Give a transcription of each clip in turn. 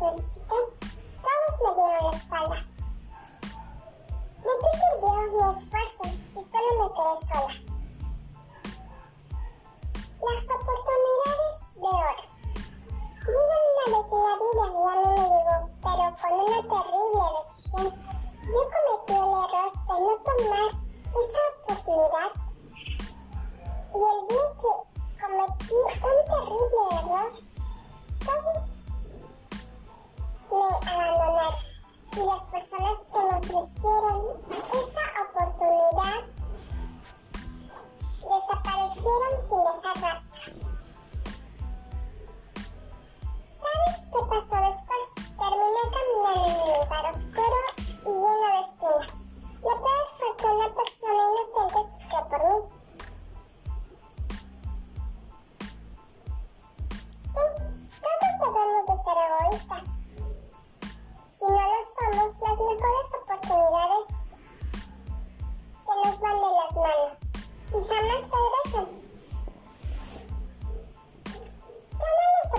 solicitud, todos me dieron la espalda. ¿De qué sirvió mi esfuerzo si solo me quedé sola? Las oportunidades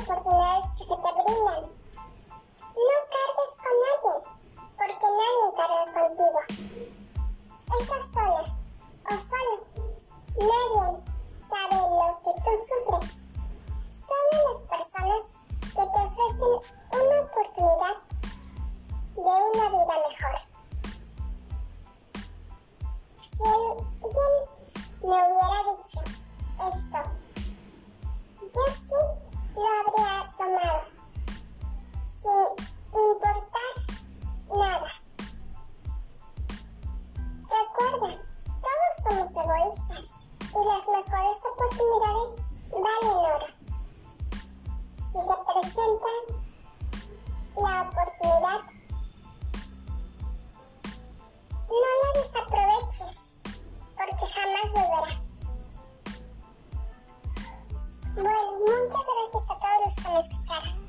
personajes que se terminan tá habría tomado, sin importar nada. Recuerda, todos somos egoístas y las mejores oportunidades valen oro. Si se presenta la oportunidad, Let's get.